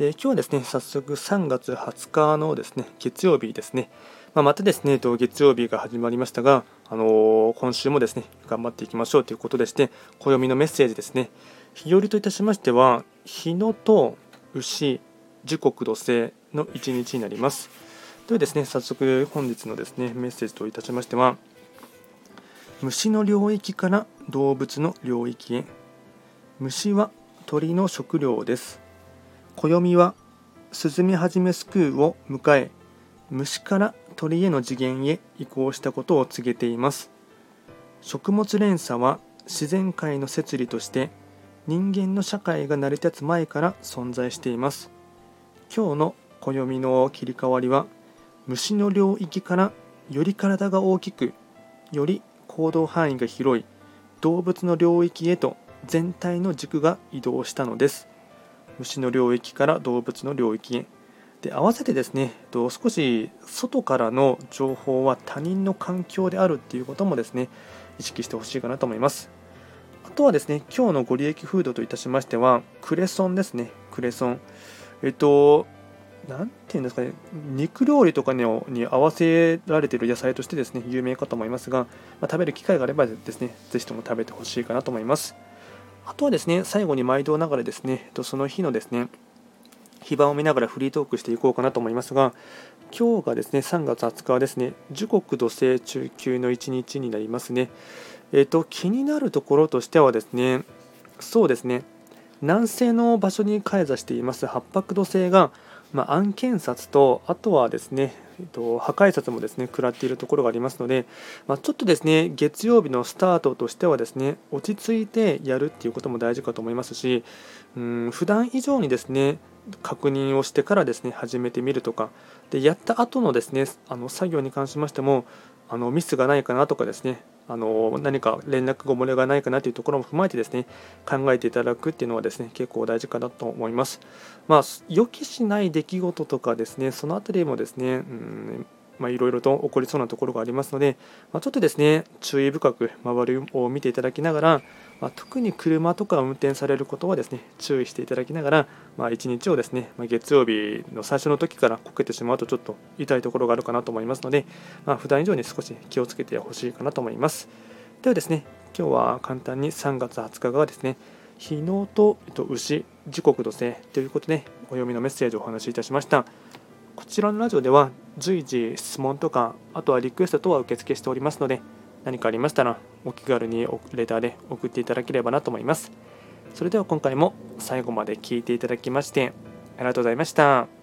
で今日はですね早速3月20日のですね月曜日ですね、まあ、またですね月曜日が始まりましたが、あのー、今週もですね頑張っていきましょうということでして暦のメッセージですね。日和といたしましては日野と牛時刻土星の1日になります。ではですね早速本日のですねメッセージといたしましては虫の領域から動物の領域へ。虫は鳥の食料です。暦はスズメハジメスクーを迎え虫から鳥への次元へ移行したことを告げています。食物連鎖は自然界の摂理として人間の社会が成り立つ前から存在しています。今日の暦の切り替わりは虫の領域からより体が大きくより行動範囲が広い動物の領域へと全体の軸が移動したのです。虫の領域から動物の領域へ。で合わせてですね少し外からの情報は他人の環境であるっていうこともですね意識してほしいかなと思います。あとはですね今日のご利益フードといたしましてはクレソンですね。クレソン。えっと何て言うんですかね肉料理とかに合わせられている野菜としてですね有名かと思いますが、まあ、食べる機会があればですねぜひとも食べてほしいかなと思います。あとはですね、最後に毎度ながらですね、その日のですね、非番を見ながらフリートークしていこうかなと思いますが、今日がですね、3月20日はですね、時刻土星中級の1日になりますね。えっ、と、気になるところとしてはですね、そうですね、南西の場所に開座しています八白土星が、まあ、案件札と、あとはですね、えっと、破壊札もですね食らっているところがありますので、まあ、ちょっとですね月曜日のスタートとしてはですね落ち着いてやるっていうことも大事かと思いますしうん普段以上にですね確認をしてからですね始めてみるとかでやった後のですねあの作業に関しましてもあのミスがないかなとかですねあの何か連絡ご漏れがないかなというところも踏まえてですね考えていただくっていうのはですね結構大事かなと思います。まあ、予期しない出来事とかですねそのあたりもですね、うん、いろいろと起こりそうなところがありますので、まあ、ちょっとですね注意深く周りを見ていただきながら、まあ、特に車とか運転されることはですね注意していただきながら、まあ、1日をですね、まあ、月曜日の最初の時からこけてしまうとちょっと痛いところがあるかなと思いますので、まあ、普段以上に少し気をつけてほしいかなと思います。ではですね今日は簡単に3月20日がですね日のと牛時刻土星ということでお読みのメッセージをお話しいたしました。こちらのラジオでは随時質問とかあとはリクエスト等は受付しておりますので何かありましたらお気軽にレターで送っていただければなと思いますそれでは今回も最後まで聞いていただきましてありがとうございました。